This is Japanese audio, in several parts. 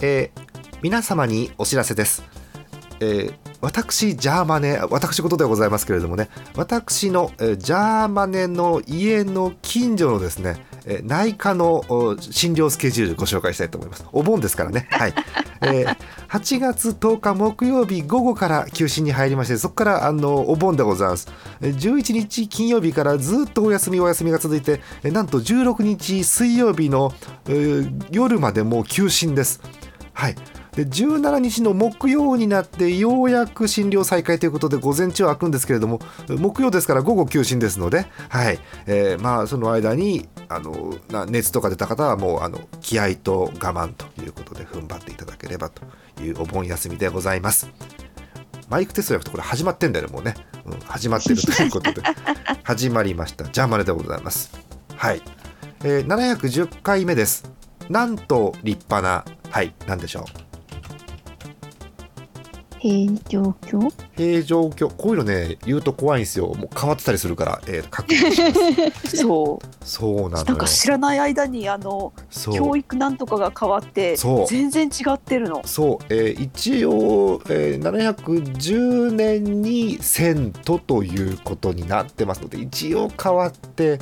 えー皆様にお知らせです。えー私ジャーマネ私事ではございますけれどもね私の、えージャーマネの家の近所のですね、えー内科のお診療スケジュールご紹介したいと思います。お盆ですからね。はい、えー8月10日木曜日午後から休診に入りましてそこからあのお盆でございます。えー11日金曜日からずっとお休みお休みが続いてえーなんと16日水曜日の、えー夜までもう休診ですはい。で17日の木曜になってようやく診療再開ということで午前中は開くんですけれども木曜ですから午後休診ですので、はい。えーまあ、その間にあのな熱とか出た方はもうあの気合と我慢ということで踏ん張っていただければというお盆休みでございます。マイクテストじゃなくてこれ始まってんだよねもうね、うん、始まってるということで。始まりました。ジャーマネでございます。はい、えー、710回目です。なんと立派なはい何でしょう。平状況平状況こういうのね言うと怖いんですよ。もう変わってたりするから、えー、確認します。そう。そうなのよ。なんか知らない間にあの教育なんとかが変わってそう。全然違ってるの。そう、えー一応、えー710年にセントということになってますので一応変わって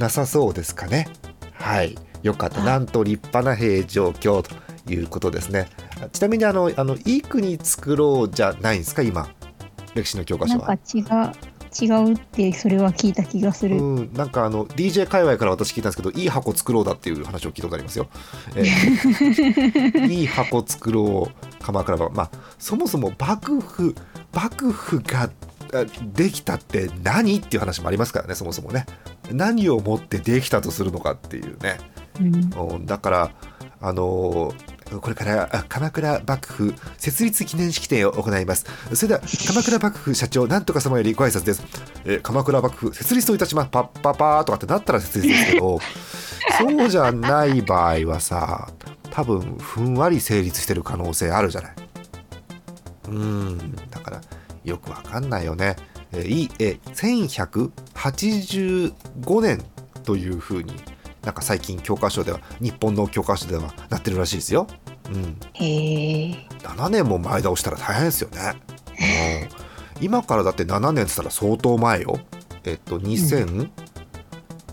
なさそうですかね。はい。よかった。あなんと立派な平状況ということですね。ちなみにあのあのいい国作ろうじゃないんですか？今歴史の教科書は。なんか違う違うってそれは聞いた気がする、うん、なんかあの DJ 界隈から私聞いたんですけどいい箱作ろうだっていう話を聞いたことありますよ。えー いい箱作ろう鎌倉幕府。まあそもそも幕府幕府があできたって何っていう話もありますからねそもそもね。何をもってできたとするのかっていうね。うん。うんだからあのーこれからあ鎌倉幕府設立記念式典を行います。それでは鎌倉幕府社長なんとか様よりご挨拶です、えー鎌倉幕府設立といたします。パッパパーとかってなったら設立ですけど そうじゃない場合はさ多分ふんわり成立してる可能性あるじゃない。うん。だからよくわかんないよね。えーいいえー1185年というふうになんか最近教科書では日本の教科書ではなってるらしいですよ。うん、へえ。7年も前倒したら大変ですよね。うん、今からだって7年っつったら相当前よ。えっと2000、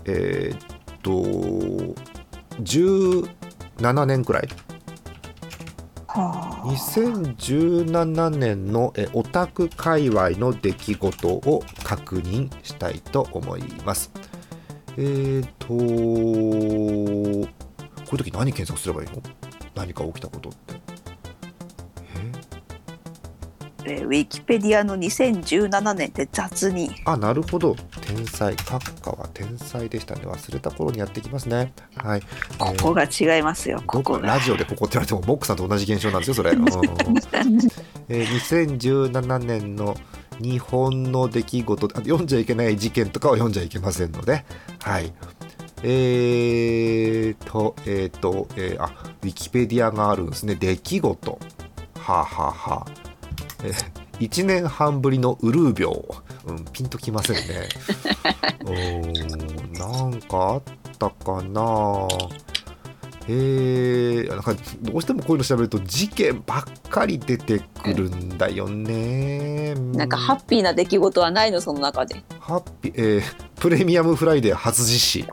えーっと17年くらい。はあ。2017年のえオタク界隈の出来事を確認したいと思います。えーとこういう時何検索すればいいの？何か起きたことって。え？えーウィキペディアの2017年って雑に。あなるほど。天才。閣下は天才でしたね。忘れた頃にやってきますね。はい。ここが違いますよ。こどこラジオでここって言われてもモックさんと同じ現象なんですよそれ、うん。えー2017年の日本の出来事あ読んじゃいけない事件とかは読んじゃいけませんので。はい。えーとえーと、えーあウィキペディアがあるんですね。出来事。はあ、はあはあ。えー、1年半ぶりのウルー病、うん、ピンときませんね。うーんなんかあったかな。えー、なんかどうしてもこういうの調べると事件ばっかり出てくるんだよね。なんかハッピーな出来事はないの？その中で。ハッピー、えープレミアムフライデー初実施。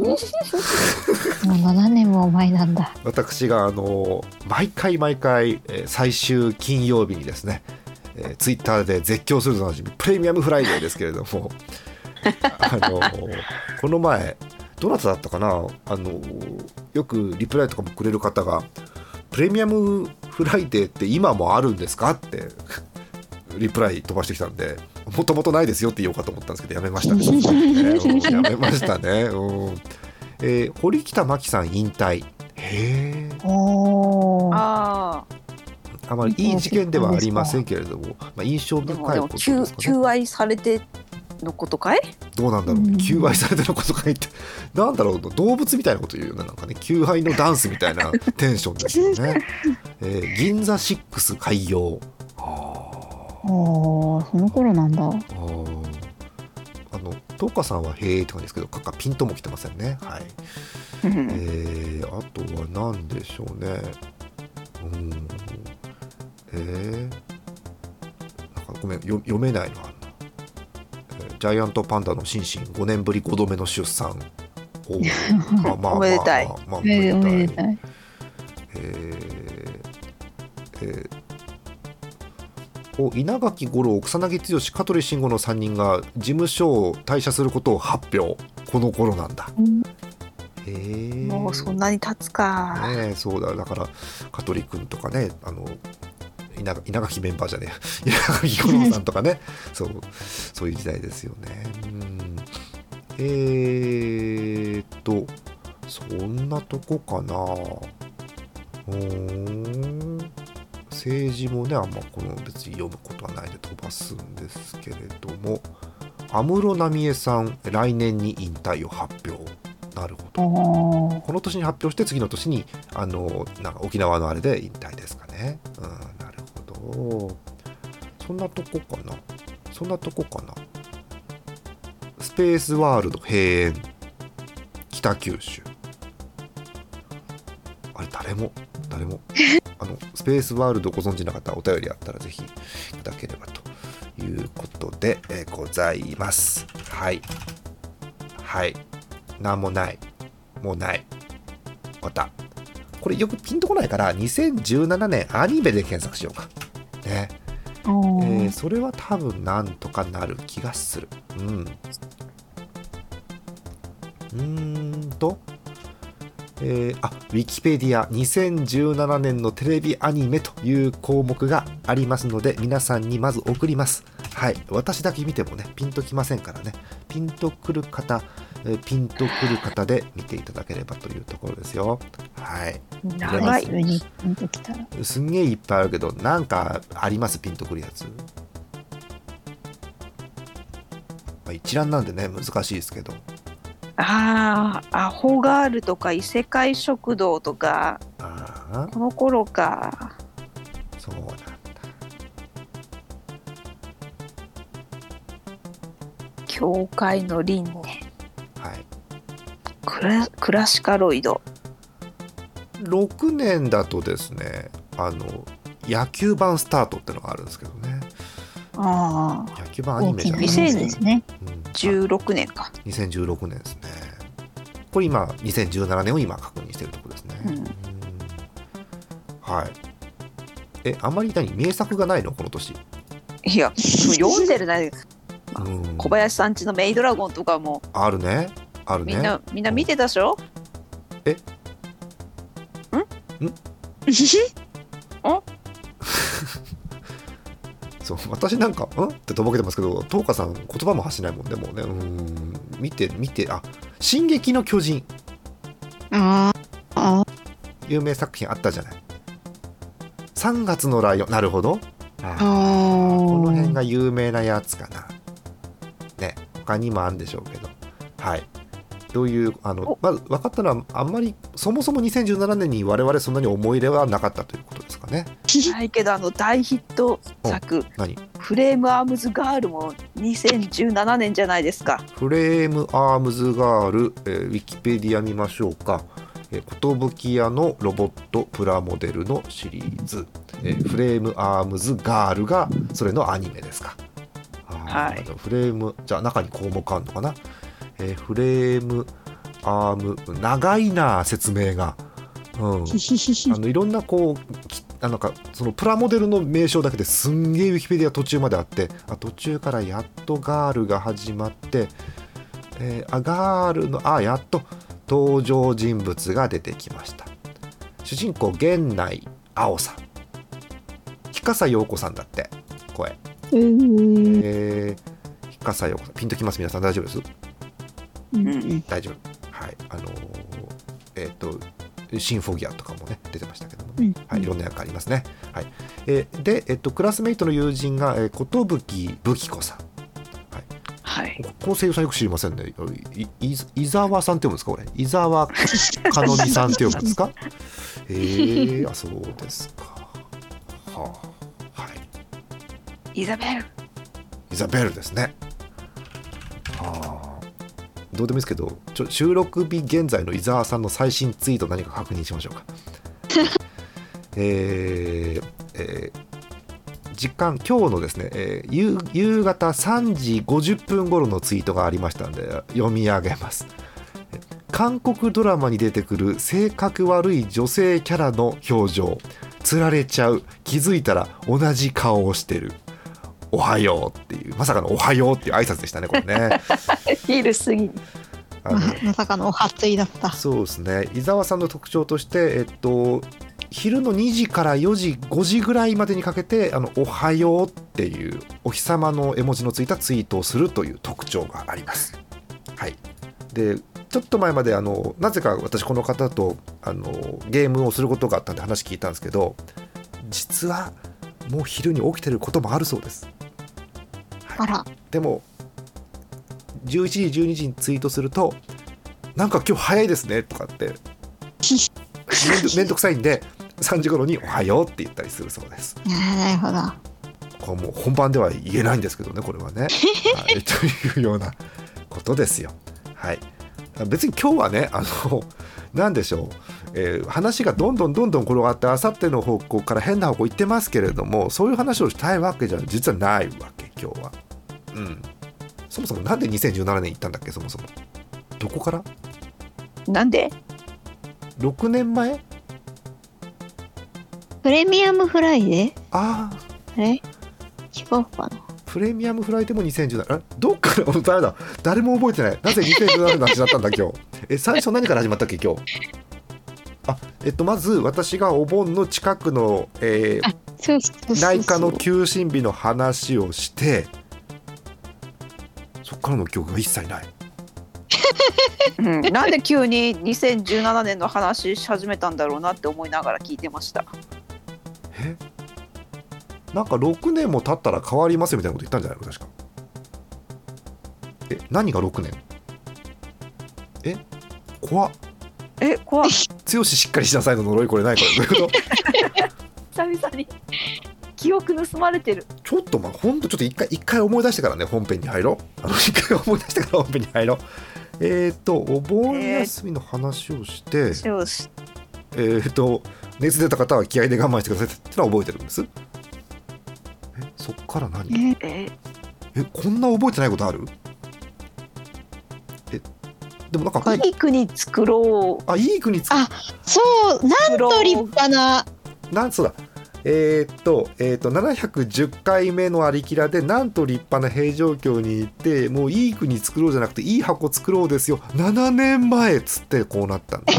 もう7年も前なんだ私があの毎回毎回、えー最終金曜日にですね、えーツイッターで絶叫するとおなじみプレミアムフライデーですけれども あのこの前どなただったかな？あのよくリプライとかもくれる方が「プレミアムフライデーって今もあるんですか?」ってリプライ飛ばしてきたんでもともとないですよって言おうかと思ったんですけどやめました ね。やめましたね。うんえー堀北真希さん引退。へえ。ああまりいい事件ではありませんけれども、まあ、印象深いことですかね。求愛されてのことかい？どうなんだろう、うん求愛されてることか言って、なんだろう、動物みたいなこと言うよね、なんかね、求愛のダンスみたいなテンションですよね。えー銀座6開業。あーおーその頃なんだあーあの、トーカさんはへーって感じですけど、カッカピンとも来てませんね。はい。えー、あとは何でしょうね。うんえー、なんかごめんよ読めないのあジャイアントパンダのシンシン5年ぶり5度目の出産おーまあまあおめでたいまあまあまあおめでたい。えーえーお稲垣吾郎草薙剛香取慎吾の3人が事務所を退社することを発表。この頃なんだ。へえもうそんなに経つか。ねえそうだ。だから香取君とかねあの稲稲垣メンバーじゃねえ 稲垣吾郎さんとかね。そうそういう時代ですよね。うん。えー、っとそんなとこかな。うーん政治もねあんまこの別に読むことはないんで飛ばすんですけれども安室奈美恵さん来年に引退を発表なるほどこの年に発表して次の年にあのなんか沖縄のあれで引退ですかね。うん、なるほど。そんなとこかな。そんなとこかな。スペースワールド閉園北九州。あれ誰も誰もあのスペースワールドご存知な方お便りあったらぜひいただければということで、えーございます。はいはい。なんもない。もうない。また。これよくピンとこないから、2017年アニメで検索しようか。ね。えーそれは多分なんとかなる気がする。うん。うーんと、えーあ、ウィキペディア2017年のテレビアニメという項目がありますので、皆さんにまず送ります。はい。私だけ見てもね、ピンときませんからね。ピンとくる方、えーピンとくる方で見ていただければというところですよ。はい。長い。上にピンときたら。すんげえいっぱいあるけど、なんかあります？ピンとくるやつ。まあ、一覧なんでね、難しいですけど。ああ、アホガールとか異世界食堂とか、ああ、この頃か。そうなんだ。教会の輪廻。はい。クラクラシカロイド。6年だとですね、あの、野球版スタートってのがあるんですけどね。ああ、野球版アニメじゃないですね。うん16年か。2016年ですね。これ今、2017年を今確認してるところですね。うんうんはい。え、あんまり何名作がないの？この年。いや、読んでるね。うん小林さんちのメイドラゴンとかも、あるね。あるね。みんな、みんな見てたでしょ？え？ん？ん？そう私なんか「ん?」ってとぼけてますけど東花さん言葉も発しないもんでもうねうん見て見てあ「進撃の巨人。ああ。」有名作品あったじゃない。3月のライオン。なるほど。ああこの辺ーが有名なやつかな。ね他にもあるんでしょうけど。はいどういうあのおまず分かったのはあんまりそもそも2017年に我々そんなに思い入れはなかったということですかねないけど、あの大ヒット作、何？フレームアームズガールも2017年じゃないですか。フレームアームズガール、えーウィキペディア見ましょうか。えー寿屋のロボットプラモデルのシリーズ、えーフレームアームズガールがそれのアニメですか。はいフレームじゃあ中に項目あるのかな？えーフレームアーム長いな説明が。うん、あのいろんなこうなんかそのプラモデルの名称だけですんげえウィキペディア途中まであってあ途中からやっとガールが始まって、えーあガールのあやっと登場人物が出てきました。主人公源内青さん。日笠陽子さんだって声。うん。えー、日笠陽子さん。ピンときます？皆さん。大丈夫です？うん。大丈夫。はい。あのーえっ、とシンフォギアとかもね出てましたけども。ね、うん。はい、いろんな役ありますね、はい。えーで、えっとクラスメイトの友人が、えー、寿武紀子さん。はい。この声優さんよく知りませんね。いい伊沢さんって読むんですかこれ。伊沢かのみさんって読むんですか？えー、あそうですか。はあ。はい。イザベル。イザベルですね。どうでもいいですけど、ちょ収録日現在の伊沢さんの最新ツイート何か確認しましょうか。えーえー時間今日のですね、えー夕夕方3時50分頃のツイートがありましたので読み上げます。韓国ドラマに出てくる性格悪い女性キャラの表情。つられちゃう。気づいたら同じ顔をしてる。おはようっていうまさかのおはようっていう挨拶でしたねこれね 昼過ぎまさかのお初いだった。そうですね伊沢さんの特徴として、えっと、昼の2時から4時5時ぐらいまでにかけて「あのおはよう」っていうお日様の絵文字のついたツイートをするという特徴があります。はい、でちょっと前まであのなぜか私この方とあのゲームをすることがあったんで話聞いたんですけど実はもう昼に起きてることもあるそうです。あら、でも11時12時にツイートすると「なんか今日早いですね」とかって めんどめんどくさいんで3時頃に「おはよう」って言ったりするそうです。なるほど。これもう本番では言えないんですけどねこれはね。はい、というようなことですよ。はい、別に今日はねあの何でしょう、えー話がどんどんどんどん転がってあさっての方向から変な方向行ってますけれどもそういう話をしたいわけじゃ実はないわけ今日は。うん、そもそもなんで2017年行ったんだっけそもそも？どこから？なんで ?6 年前？プレミアムフライデー？ああ。あれ？違うかな。プレミアムフライでも2017あどっから？俺誰だ。誰も覚えてない。なぜ2017年の話だったんだ今日？え最初何から始まったっけ今日？あえっとまず私がお盆の近くの、えー。内科の休診日の話をしてそっからの記憶が一切ない。うん、なんで急に2017年の話し始めたんだろうなって思いながら聞いてました。え？なんか6年も経ったら変わりますよみたいなこと言ったんじゃないの？確か。え何が6年？え？怖っ。え、怖い。強ししっかりしなさいの呪いこれないこれ。どういうこと？久々に記憶盗まれてる。ちょっとまあほんとちょっと一回一回思い出してからね本編に入ろう。あの 一回思い出してから本編に入ろう。えっ、とお盆休みの話をして、よし。えっ、と熱出た方は気合で我慢してくださいってのは覚えてるんです？えそっから何？ええ、えこんな覚えてないことある？えでもなんかいい国作ろあいい国つあそう、なんと立派な。なんそうだえーっと,、えーっと710回目のありきらでなんと立派な平城京に行ってもういい国作ろうじゃなくていい箱作ろうですよ。7年前っつってこうなったんだ。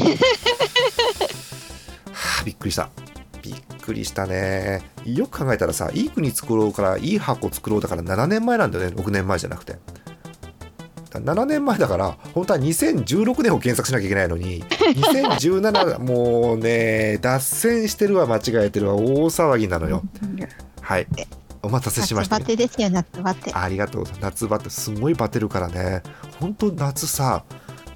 はあびっくりした。びっくりしたね。よく考えたらさいい国作ろうからいい箱作ろうだから7年前なんだよね。6年前じゃなくて。だ7年前だから本当は2016年を検索しなきゃいけないのに2017 もうね脱線してるわ間違えてるわ大騒ぎなのよ。はい。お待たせしま夏した。バテですよ、夏バテ。ありがとう夏バテすごいバテるからね。本当夏さ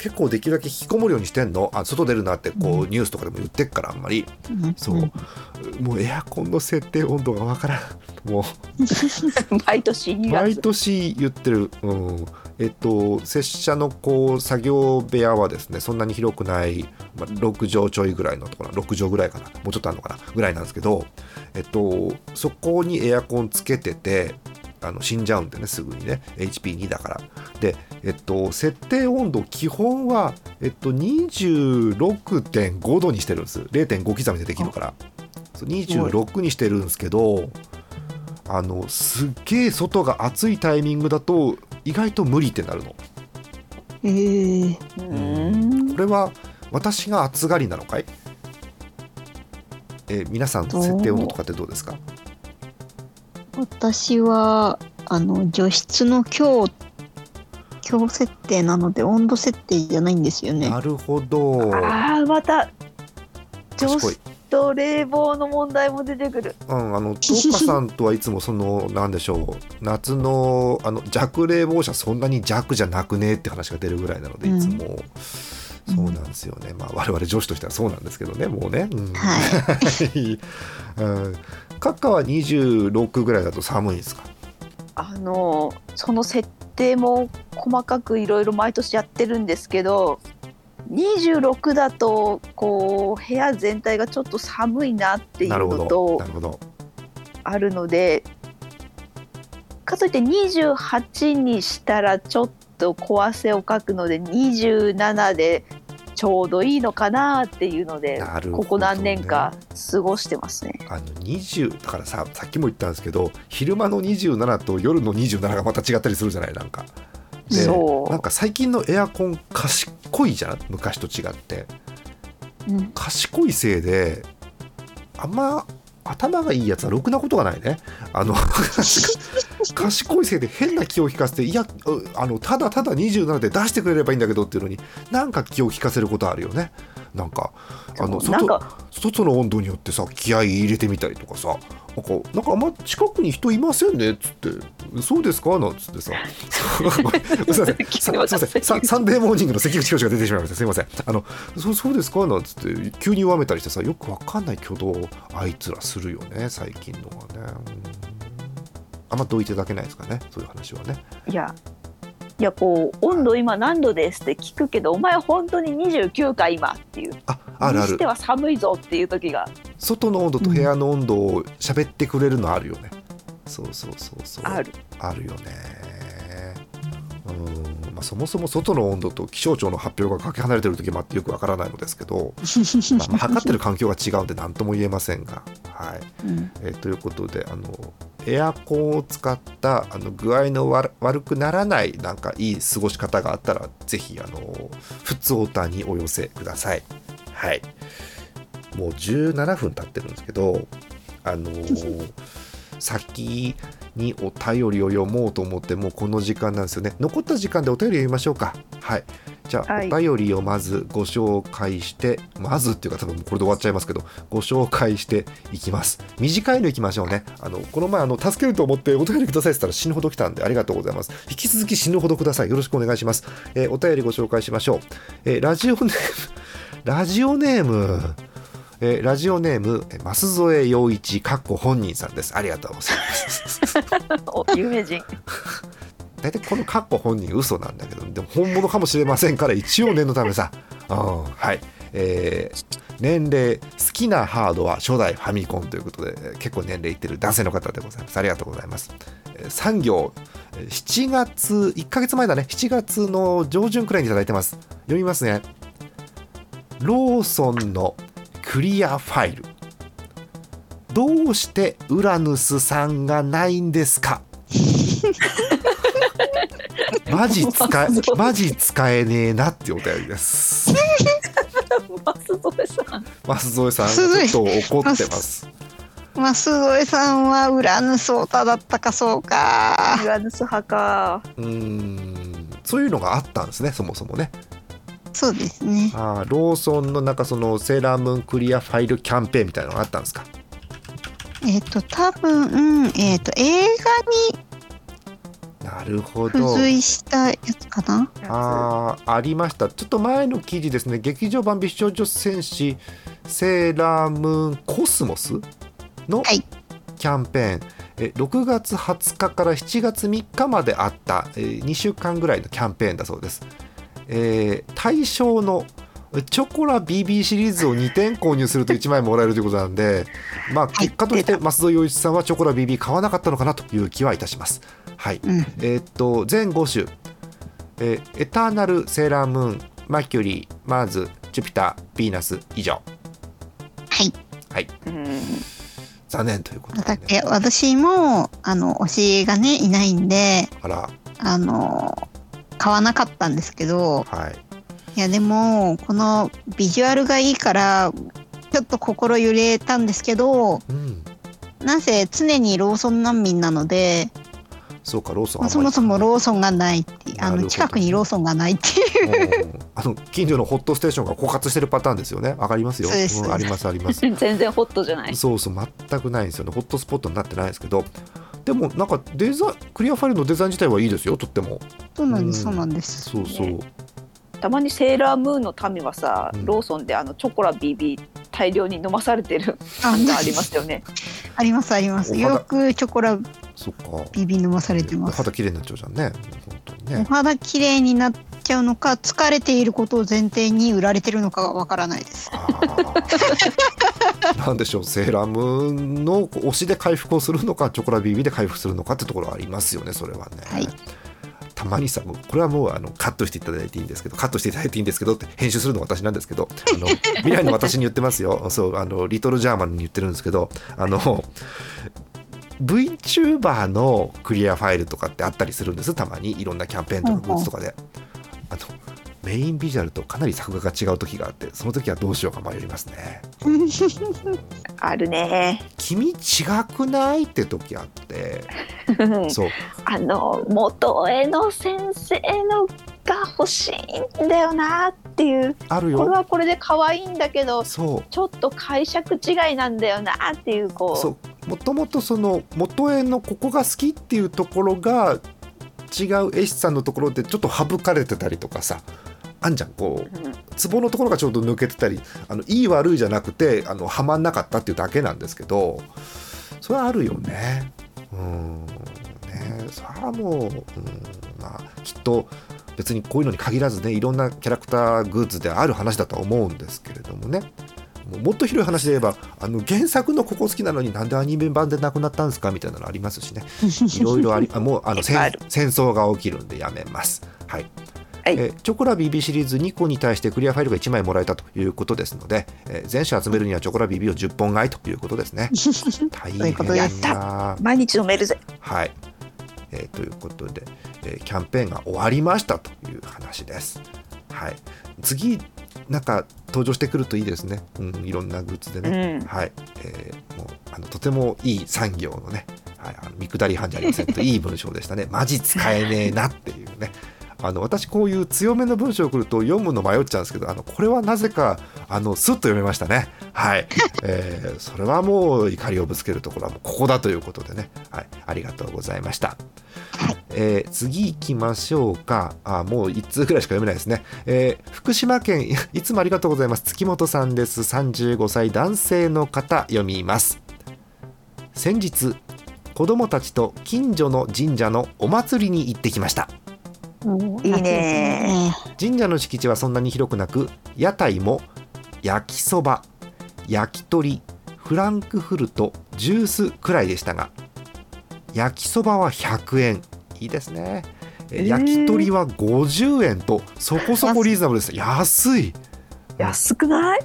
結構できるだけ引きこもるようにしてんの？あ外出るなってこう、うん。ニュースとかでも言ってっからあんまり。うん。そう、もうエアコンの設定温度がわからん。もう。毎年2毎月。年言ってる、うん、えっと拙者のこう作業部屋はですねそんなに広くない、まあ、6畳ちょいぐらいのところ6畳ぐらいかな。もうちょっとあるのかな？ぐらいなんですけど、えっと、そこにエアコンつけててあの死んじゃうんでねすぐにね。HP2 だから。でえっと設定温度基本はえっと26.5度にしてるんです。0.5刻みでできるから。そう26にしてるんですけどあのすっげえ外が暑いタイミングだと意外と無理ってなるの。えー、うん。これは私が暑がりなのかい？えー皆さん設定温度とかってどうですか？私は、あの、除湿の強、強設定なので、温度設定じゃないんですよね。なるほどああ、また。除湿と冷房の問題も出てくる。うん、あのトーカさんとはいつもそのなんでしょう夏のあの弱冷房車そんなに弱じゃなくねって話が出るぐらいなのでいつも、そうなんですよねまあ我々女子としてはそうなんですけどねもうね、うん、はい。うん、カッカは26ぐらいだと寒いですか？あのその設定も細かくいろいろ毎年やってるんですけど26だとこう部屋全体がちょっと寒いなっていうのとあるのでかといって28にしたらちょっと小汗をかくので27でちょうどいいのかなっていうのでね。ここ何年か過ごしてますね。あの20だからささっきも言ったんですけど昼間の27と夜の27がまた違ったりするじゃない？なんか。でそう。なんか最近のエアコン賢いじゃん？昔と違って。うん。賢いせいであんま頭がいいやつはろくなことがないね。あの 賢いせいで変な気を利かせていやうあのただただ27で出してくれればいいんだけどっていうのになんか気を利かせることあるよねなんかあの外外の温度によってさ気合い入れてみたりとかさなんかなんかあんま近くに人いませんねっつって「そうですか?」なんつってさ。すいません。サンデーモーニングの関口教授が出てしまいました。すいません。あのそそうですか？なんつって。急に弱めたりしてさよくわかんない挙動をあいつらするよね最近のはね。うん。あんまどいていただけないですかね？そういう話はね。いやいやこう温度今何度ですって聞くけどお前本当に29か今っていう。ああるある。にしては寒いぞっていう時が。外の温度と部屋の温度を喋ってくれるのあるよね、そうそうそうそう。ある。あるよねうん、まあ、そもそも外の温度と気象庁の発表がかけ離れてる時もあってよくわからないのですけど、まあ、まあ測ってる環境が違うんで何とも言えませんが、はいうんえーということであのエアコンを使ったあの具合の悪悪くならないなんかいい過ごし方があったらぜひあの普通オーターにお寄せください。はいもう17分経ってるんですけどあのー先にお便りを読もうと思ってもうこの時間なんですよね。残った時間でお便り読みましょうか。はい。じゃあ、はい。お便りをまずご紹介してまずっていうか多分これで終わっちゃいますけどご紹介していきます。短いのいきましょうね。あのこの前あの助けると思ってお便りくださいって言ったら死ぬほど来たんでありがとうございます。引き続き死ぬほどください。よろしくお願いします、えーお便りご紹介しましょう、えーラジオネームラジオネームえーラジオネームえー増添陽一かっこ本人さんです。ありがとうございます。お有名人。大体このカッコ本人嘘なんだけどでも本物かもしれませんから一応念のためさ、うん、はい、えー年齢好きなハードは初代ファミコンということでえー結構年齢いってる男性の方でございます。ありがとうございます、えー産業えー7月1ヶ月前だね。7月の上旬くらいにいただいてます。読みますね。ローソンのクリアファイル。どうしてウラヌスさんがないんですか？マジ使えマジ使えねえなってお便りです。増添さん。増添さんすごいちょっと怒ってます。増添さんはウラヌソータだったかそうか。ユアヌス派か。うーん。そういうのがあったんですねそもそもねそうですね。あーローソンのなんかそのセーラームーンクリアファイルキャンペーンみたいなのがあったんですか？えっ、と多分えっ、と映なるほ画にど。付随したやつかな。あーありました。ちょっと前の記事ですね。劇場版美少女戦士セーラームーンコスモスのはい。キャンペーン、え6月20日から7月3日まであった、え2週間ぐらいのキャンペーンだそうです、えー対象のチョコラ BB シリーズを2点購入すると1枚もらえるということなんで、まあ、はい結果として増戸洋一さんはチョコラ BB 買わなかったのかなという気はいたします。はい、うん。えーっと全5種、えーエターナルセーラームーンマキュリーマーズジュピターヴィーナス以上。はい。はい。うん。残念ということで、だね、私もあの推しがねいないんであら。あの買わなかったんですけどはい。いやでもこのビジュアルがいいからちょっと心揺れたんですけどうん。なぜ常にローソン難民なのでそうかローソンまあそもそもローソンがないっていうあの近くにローソンがないっていう。うんあの近所のホットステーションが枯渇してるパターンですよね。わかりますよ。そうです。んありますあります。全然ホットじゃない。そうそう全くないんですよね。ホットスポットになってないですけどでもなんかデザインクリアファイルのデザイン自体はいいですよとっても。そうなんですうん。そうなんです。そうそう、ね。たまにセーラームーンの民はさ、うん。ローソンであのチョコラ BB 大量に飲まされてるあ感がありますよね。ありますあります。お肌。よくチョコラそっか。ビビ飲まされてます。肌綺麗になっちゃうじゃんね。本当におね肌綺麗になっちゃうのか疲れていることを前提に売られてるのかがわからないです。あー なんでしょうセーラームーンの推しで回復をするのかチョコラ BB で回復するのかってところはありますよねそれはね、はい。たまにさもうこれはもうあのカットしていただいていいんですけどカットしていただいていいんですけどって編集するの は私なんですけどあの未来の私に言ってますよそうあのリトルジャーマンに言ってるんですけどあの VTuber のクリアファイルとかってあったりするんですたまに。いろんなキャンペーンとかグッズとかで。あのメインビジュアルとかなり作画が違う時があってその時はどうしようか迷いますね。あるね。君違くないって時あって。そう。あの元絵の先生のが欲しいんだよなっていう。あるよ。これはこれで可愛いんだけどそう。ちょっと解釈違いなんだよなっていうこう。そう。もともとその元絵のここが好きっていうところが違う絵師さんのところでちょっと省かれてたりとかさあんじゃん。こううんツボのところがちょうど抜けてたりあのいい悪いじゃなくてあのはまんなかったっていうだけなんですけどそれはあるよね。うん。ね。それはもう、うん。まあ、きっと別にこういうのに限らずねいろんなキャラクターグッズである話だとは思うんですけれどもね。もっと広い話で言えばあの原作のここ好きなのになんでアニメ版でなくなったんですかみたいなのありますしね。いろいろありあもうあの戦争が起きるんでやめます。はいはいえーチョコラ BB シリーズ2個に対してクリアファイルが1枚もらえたということですので、えー全種集めるにはチョコラ BB を10本買いということですね。大変すな。毎日飲めるぜはい、えーということで、えーキャンペーンが終わりましたという話です。はい、次なんか登場してくるといいですね。うん、いろんなグッズでうね。んはい、えーもうあのとてもいい産業のね、はい、あの見下り班じゃありませんといい文章でしたね。マジ使えねえなっていうね。あの私こういう強めの文章を来ると読むの迷っちゃうんですけどあのこれはなぜかあのスッと読めましたね。はい、えーそれはもう怒りをぶつけるところはもうここだということでね、はい、ありがとうございました、えー次行きましょうか。あもう1通ぐらいしか読めないですね、えー福島県いいつもありがとうございます。月本さんです。35歳男性の方読みます。先日子供たちと近所の神社のお祭りに行ってきましたいいね。神社の敷地はそんなに広くなく屋台も焼きそば焼き鳥フランクフルトジュースくらいでしたが焼きそばは100円。いいですね。ええー。焼き鳥は50円とそこそこリーズナブルです。安い。安くない？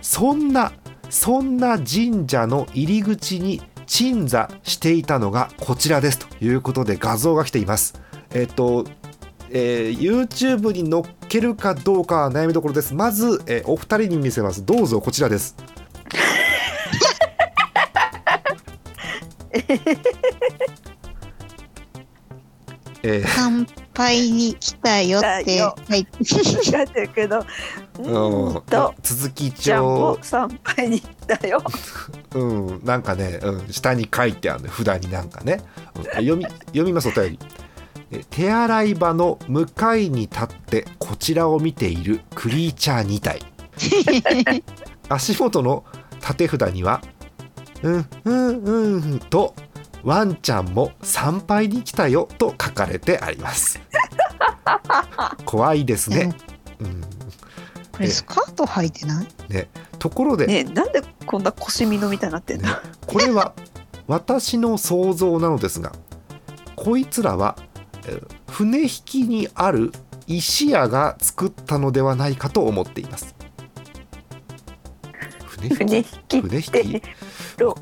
そんなそんな神社の入り口に鎮座していたのがこちらですということで画像が来ています。えっ、と、えー YouTube に載っけるかどうかは悩みどころです。まず、えーお二人に見せます。どうぞこちらです。えー。参拝に来たよって。来たよ。書い。てるけどううん続きじゃんも帳、参拝に行ったよ。うん、なんかね、うん、下に書いてあるね札になんかね、うん読み読みますお便り。え手洗い場の向かいに立ってこちらを見ているクリーチャー2体。足元の縦札には「うんうんうん」と「ワンちゃんも参拝に来たよ」と書かれてあります。怖いですね、うん、これスカート履いてない？ところで、ねえなんでこんな腰みのみたいになってんの？ねこれは私の想像なのですがこいつらはえー船引きにある石屋が作ったのではないかと思っています。船引き船引きロ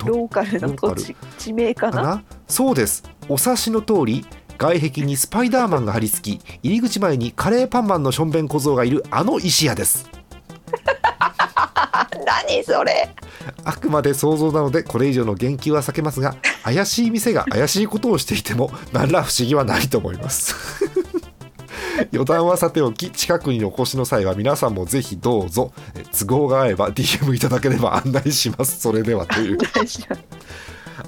どローカルの土地地名かな？そうです。お察しの通り外壁にスパイダーマンが張り付き入り口前にカレーパンマンのしょんべん小僧がいるあの石屋です。あ 何それ？あくまで想像なのでこれ以上の言及は避けますが 怪しい店が怪しいことをしていても何ら不思議はないと思います。余談はさておき近くにお越しの際は皆さんもぜひどうぞえ都合が合えば DM いただければ案内します。それではという。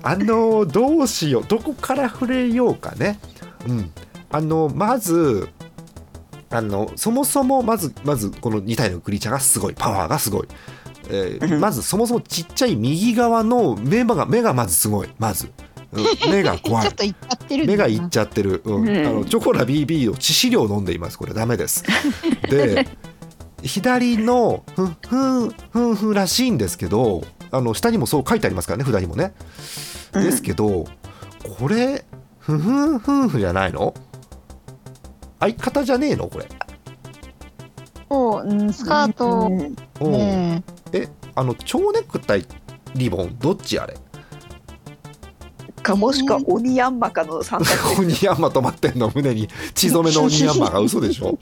あのどうしようどこから触れようかね。うん。あのまずあのそもそもまずまずこの2体のクリーチャーがすごい。パワーがすごい、えーうんまずそもそもちっちゃい右側の目が目がまずすごい。まず、うん。目が怖い。目がいっちゃってる、うん。うん。あのチョコラ BB を致死量飲んでいます。これダメです。で左のふんふんふんふんらしいんですけどあの下にもそう書いてありますからね札にもね。うん。ですけどこれふんふんふんふんじゃないの？相方じゃねえの？これそううんスカート。うんう。んねえ。あの蝶ネクタイリボンどっちあれ？かもしくは鬼ヤンマかの三択 鬼ヤンマ止まってんの？胸に血染めの 鬼ヤンマが嘘でしょ？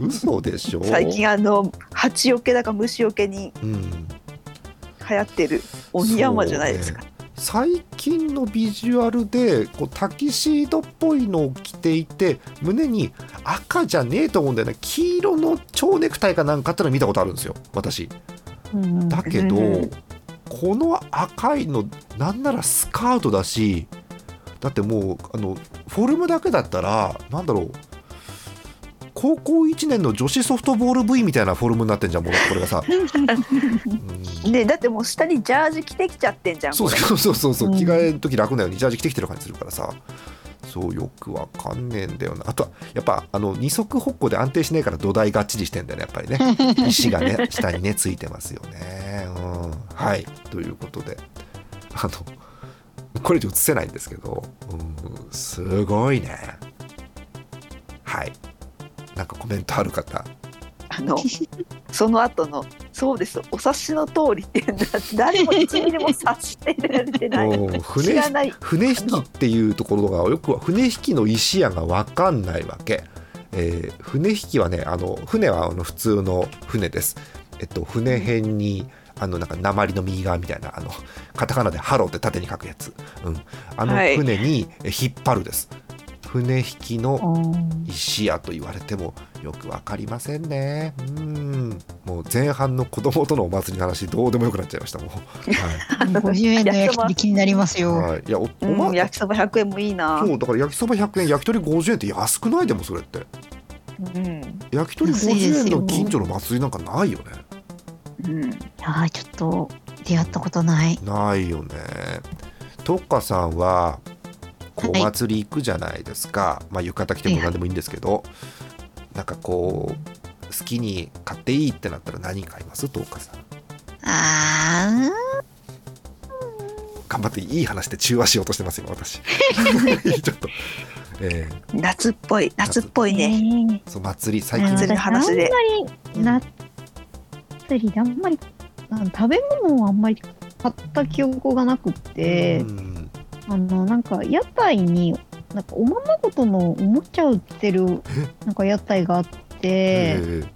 嘘でしょ？最近あの蜂よけだか虫よけにうん。流行ってる鬼ヤンマじゃないですか、最近のビジュアルでこうタキシードっぽいのを着ていて胸に赤じゃねえと思うんだよね。黄色の蝶ネクタイかなんかっての見たことあるんですよ。私。うん。だけど、うんこの赤いのなんならスカートだしだってもうあのフォルムだけだったらなんだろう高校1年の女子ソフトボール部員みたいなフォルムになってんじゃんもうこれがさ、うん。ねだってもう下にジャージ着てきちゃってんじゃんそうそうそうそううん。着替えの時楽なようにジャージ着てきてる感じするからさ。そうよくわかんねえんだよな。あとはやっぱあの二足歩行で安定しないから土台がっちりしてんだよねやっぱりね。石がね下にねついてますよね。うん。はい。ということで。あのこれ以上映せないんですけど、うん、すごいね。はいなんかコメントある方？あの その後のそうですお察しの通りって誰も一ミリも察してられてない。うん知船らない。船引きっていうところがよくは船引きの石屋が分かんないわけ、えー船引きはねあの船はあの普通の船です。えっと船辺にあのなんか鉛の右側みたいなあのカタカナでハローって縦に書くやつ、うん、あのはい。船にえ引っ張るです船引きのうん石屋と言われてもよく分かりませんね。うん。もう前半の子供とのお祭りの話どうでもよくなっちゃいましたもう、はい。50円の焼き鳥気になりますよ。はい、いやおおうんま焼きそば100円もいいな。そうだから焼きそば100円焼き鳥50円って安くないでもそれって。うん。焼き鳥安いです50よ円の近所の祭りなんかないよね。うん。いちょっと出会ったことない。ないよね。とっかさんはこうおはい祭り行くじゃないですか、まあ浴衣着ても何でもいいんですけど、なんかこう好きに買っていいってなったら何買います？とっかさん。あ頑張っていい話で中和しようとしてますよ私。ちょっと、え夏っぽい夏っぽーいね。そう祭り最え近祭話で。あんまりりであんまり食べ物をあんまり買った記憶がなくって、うんあのなんか屋台になんかおままごとのおもちゃ売ってるなんか屋台があって、えー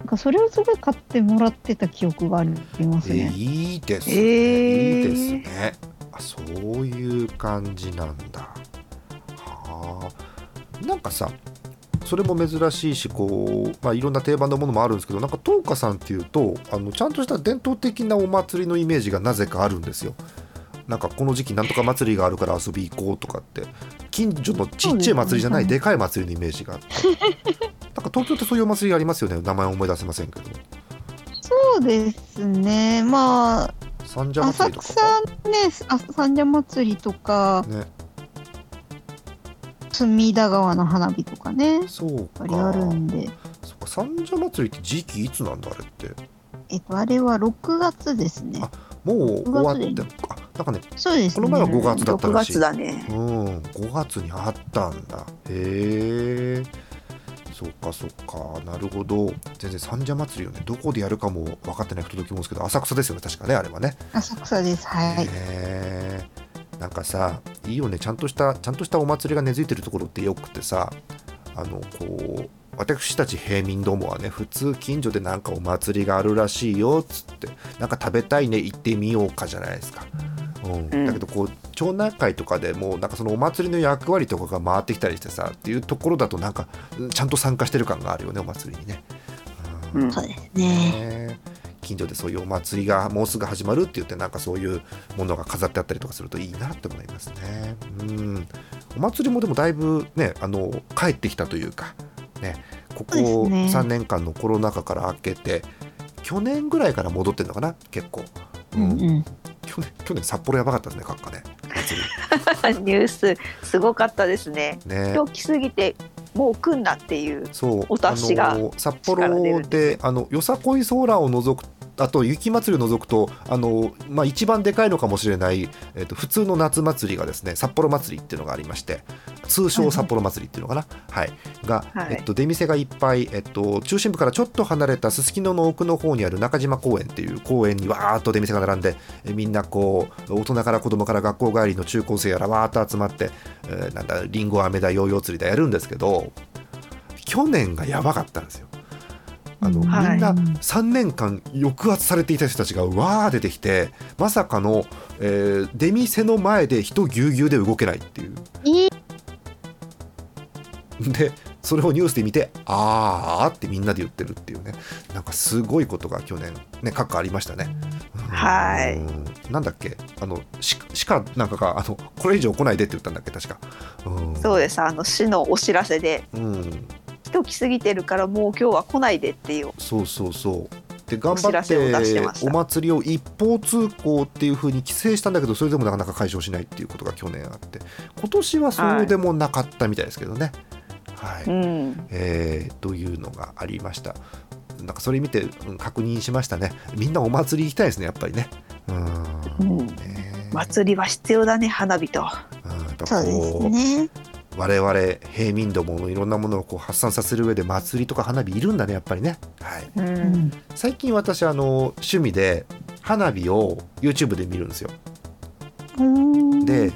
なんかそれをすごい買ってもらってた記憶がありますえね。いいですね、えー。いいですね。あそういう感じなんだ。はあ。なんかさそれも珍しいしこう、まあ、いろんな定番のものもあるんですけどなんか東花さんっていうとあのちゃんとした伝統的なお祭りのイメージがなぜかあるんですよなんかこの時期なんとか祭りがあるから遊び行こうとかって近所のちっちゃい祭りじゃないでかい祭りのイメージがあって なんか東京ってそういうお祭りありますよね。名前思い出せませんけど。そうですね。まあ三社祭浅りとか。草ねあ三社祭りとかね。隅田川の花火とかねそうやっぱりあかるんで、そっか。三社祭りって時期いつなんだあれって。えっとあれは6月ですね。あ。もう終わって6るあそうですね。この前は5月だった6らしい。月だね。うん5月にあったんだ。へえそっかそっか。なるほど。全然三社祭りをね。どこでやるかも分かってない人ときますけど浅草ですよね確かねあれはね。浅草です。はい。へえなんかさいいよね。ちゃんとしたちゃんとしたお祭りが根付いてるところってよくてさあのこう私たち平民どもはね普通近所でなんかお祭りがあるらしいよっつって。なんか食べたいね行ってみようかじゃないですか。うん。うんだけどこう町内会とかでもうなんかそのお祭りの役割とかが回ってきたりしてさっていうところだとなんかちゃんと参加してる感があるよねお祭りにね。うん。うん。そうですね。ね。近所でそういうお祭りがもうすぐ始まるって言ってなんかそういうものが飾ってあったりとかするといいなって思いますね。うん。お祭りもでもだいぶねあの帰ってきたというかね。ここそうですね。3年間のコロナ禍から明けて去年ぐらいから戻ってるのかな結構、うんうん。去年去年札幌やばかったですね閣下ね。祭 ニュースすごかったですね。りね今日来すぎてもう来んなっていう。お達しが札幌であのよさこいソーラーを除くあと雪まつりを除くとあの、まあ、一番でかいのかもしれない、えっと普通の夏祭りがですね札幌祭りっていうのがありまして通称札幌祭りっていうのかな、はい。が、はい。えっと、出店がいっぱい、えっと、中心部からちょっと離れたすすきのの奥の方にある中島公園っていう公園にわーっと出店が並んでえみんなこう大人から子供から学校帰りの中高生やらわーっと集まって、えーなんだリンゴ飴だヨーヨー釣りだやるんですけど去年がやばかったんですよ。あの、はい。みんな3年間抑圧されていた人たちがわー出てきてまさかの、えー出店の前で人ぎゅうぎゅうで動けないっていう。でそれをニュースで見てあーってみんなで言ってるっていうね。なんかすごいことが去年ね各ありましたね。はい。うん。なんだっけ？あのししかなんかがあのこれ以上来ないでって言ったんだっけ？確か。うん、そうです。あの市のお知らせで。うん人来すぎてるからもう今日は来ないでっていう。そうそうそう。で頑張ってお祭りを一方通行っていう風に規制したんだけどそれでもなかなか解消しないっていうことが去年あって今年はそうでもなかったみたいですけどね。はい、うん。えーというのがありました。なんかそれ見て、うん確認しましたね。みんなお祭り行きたいですねやっぱりね。うんうんね祭りは必要だね花火と。うんやっぱそうですこうね。我々平民どものいろんなものをこう発散させる上で祭りとか花火いるんだねやっぱりね。はい。う。うんん。最近私あの趣味で花火を YouTube で見るんですよ。うんで、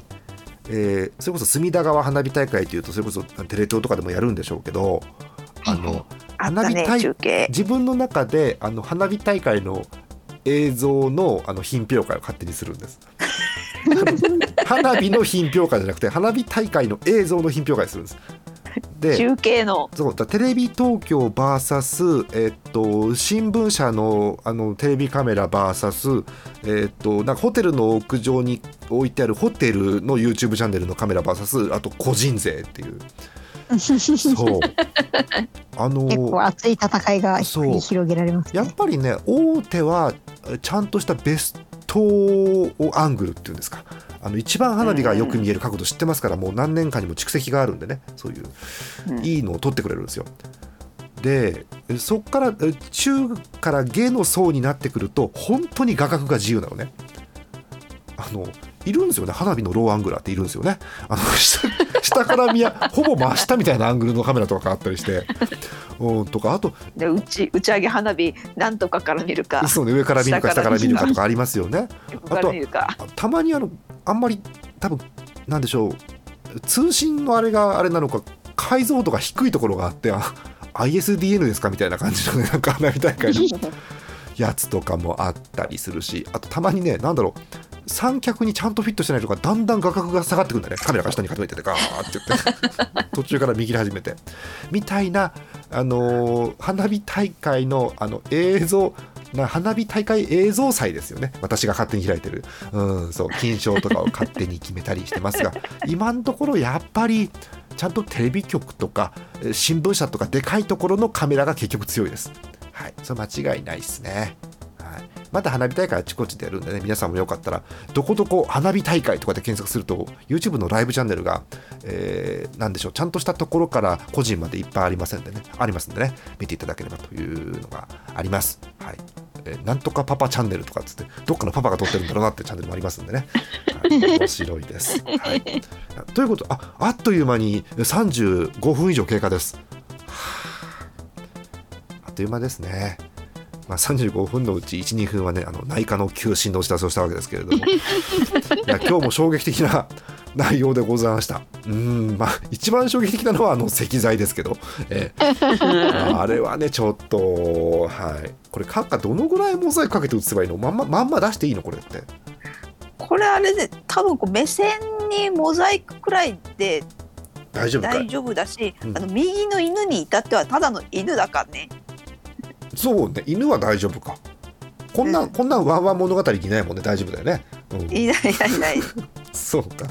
えーそれこそ隅田川花火大会というとそれこそテレ東とかでもやるんでしょうけどあの花火大中継。自分の中であの花火大会の映像のあの品評会を勝手にするんです。花火の品評会じゃなくて花火大会の映像の品評会するんです。で中継の。そうだテレビ東京 VS、えっと、新聞社のあのテレビカメラ VS、えっと、なんかホテルの屋上に置いてあるホテルの YouTube チャンネルのカメラ VS あと個人勢っていう そうあの結構熱い戦いが繰り広げられますねやっ。ぱりね大手はちゃんとしたベストアングルっていうんですかあの一番花火がよく見える角度知ってますからもう何年間にも蓄積があるんでねそういううんいいのを撮ってくれるんですよ。でそっからえ中から下の層になってくると本当に画角が自由なのね。あのいるんですよね花火のローアングラーっているんですよね。あの下下から見やほぼ真下みたいなアングルのカメラとかがあったりして、うん、とかあとで打ち打ち上げ花火なんとかから見るか。そうね上から見るか下からら見るかとかありますよね。横から見るか。たまにあのあんまり多分なんでしょう通信のあれがあれなのか解像度が低いところがあってあ ISDN ですかみたいな感じのね なんか花火大会のやつとかもあったりするしあとたまにねなんだろう三脚にちゃんとフィットしてないとかだんだん画角が下がってくるんだねカメラが下に傾いててガーって言って途中から見切り始めてみたいな、あのー花火大会のあの映像な花火大会映像祭ですよね私が勝手に開いてる、うん、そう金賞とかを勝手に決めたりしてますが今のところやっぱりちゃんとテレビ局とか新聞社とかでかいところのカメラが結局強いです。はい、それ間違いないですね。まだ花火大会あちこちでやるんでね、皆さんもよかったら、どこどこ花火大会とかで検索すると、YouTube のライブチャンネルが、えーなんでしょう、ちゃんとしたところから個人までいっぱいありますんでね、ありますんでね、見ていただければというのがあります。はい。えーなんとかパパチャンネルとかっつって、どっかのパパが撮ってるんだろうなってチャンネルもありますんでね、はい、面白いです。はい、ということあ、あっという間に35分以上経過です。あっという間ですね。まあ、35分のうち1、2分はね、あの内科の休診のお知らせをしたわけですけれども、いや今日も衝撃的な 内容でございました。うん、まあ、一番衝撃的なのはあの石材ですけど、ええ。あれはね、ちょっと、はい、これ、閣下、どのぐらいモザイクかけて映せばいいの？まんままんま出していいの？これって。これあれで多分こう目線にモザイクくらいで大丈夫大丈夫だし、うん。あの右の犬に至ってはただの犬だからね。そうね、犬は大丈夫か。こんな、うんこんなワンワン物語にないもんね、大丈夫だよね。うん、いないいないいない。そうか。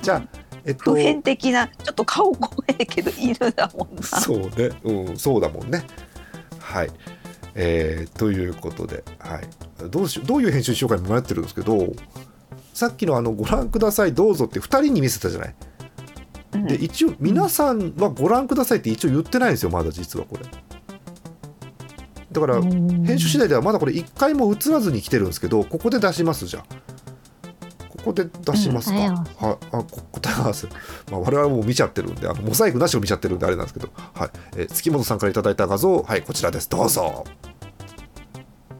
じゃあ、えっと普、遍的なちょっと顔怖いけど犬だもんな。そうね、うん、そうだもんね。はい。えーということで、はい、どうしどういう編集しようか迷ってるんですけど、さっきのあのご覧くださいどうぞって2人に見せたじゃないうんで一応皆さんはご覧くださいって一応言ってないんですよまだ実はこれだから編編集次第ではまだこれ1回も映らずに来てるんですけどここで出しますじゃあここで出しますか、うんはい。あこ答え合わせ、まあ、我々もう見ちゃってるんであのモザイクなしを見ちゃってるんであれなんですけど、はい。えー月本さんからいただいた画像。はいこちらです。どうぞ。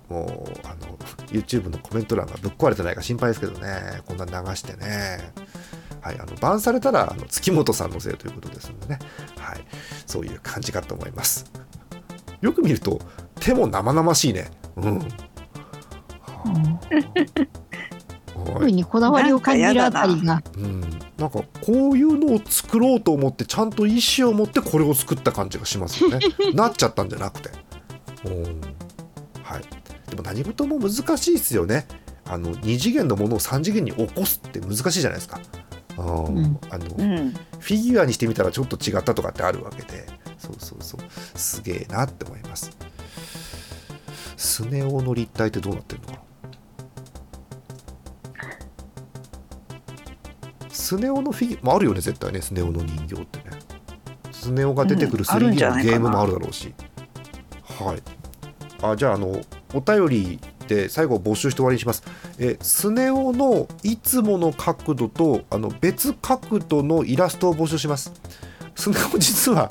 もうあの YouTube のコメント欄がぶっ壊れてないか心配ですけどね。こんな流してね。はい、あのバンされたらあの月本さんのせいということですのでね、はい、そういう感じかと思います。よく見ると手も生々しいね。うん。はあ特にこだわりを感じるあたりが。うん、なんかこういうのを作ろうと思ってちゃんと意思を持ってこれを作った感じがしますよね。なっちゃったんじゃなくて。うん。はい。でも何事も難しいですよね。あの2次元のものを3次元に起こすって難しいじゃないですか。あ,、ん。あのうん。フィギュアにしてみたらちょっと違ったとかってあるわけで。そうそうそう。すげえなって思いますスネ夫の立体ってどうなってるのかな？スネ夫のフィギュアもあるよね絶対ねスネ夫の人形ってね。スネ夫が出てくるうんあるんじ 3D ゃないかな。のゲームもあるだろうし、はい。あじゃああのお便りで最後募集して終わりにします。えスネ夫のいつもの角度とあの別角度のイラストを募集しますスネ夫実は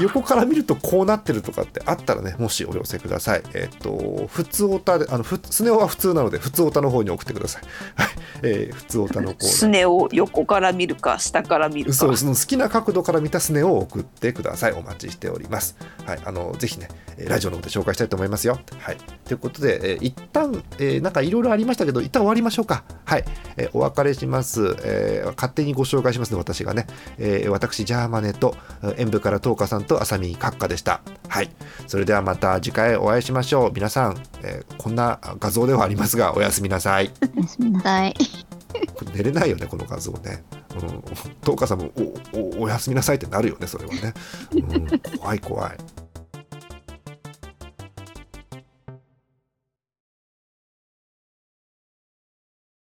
横から見るとこうなってるとかってあったらねもしお寄せください。えっ、と普通オタであのふスネ夫は普通なので普通オタの方に送ってください。はい、えー、普通オタのコーナーすねを横から見るか下から見るか。そうその好きな角度から見たスネを送ってください。お待ちしております。はい。あのぜひねえーラジオの方で紹介したいと思いますよ。はい。ということで、えー一旦、えーなんかいろいろありましたけど一旦終わりましょうか。はい、えーお別れします、えー勝手にご紹介しますね私がね、えー私ジャーマネとえー演舞から東花さんと浅見閣下でした。はい。それではまた次回お会いしましょう。皆さん、えーこんな画像ではありますがおやすみなさい。おやすみなさい。寝れないよねこの画像ね。うん、東花さんもおおおやすみなさいってなるよねそれはね。うん、怖い怖い。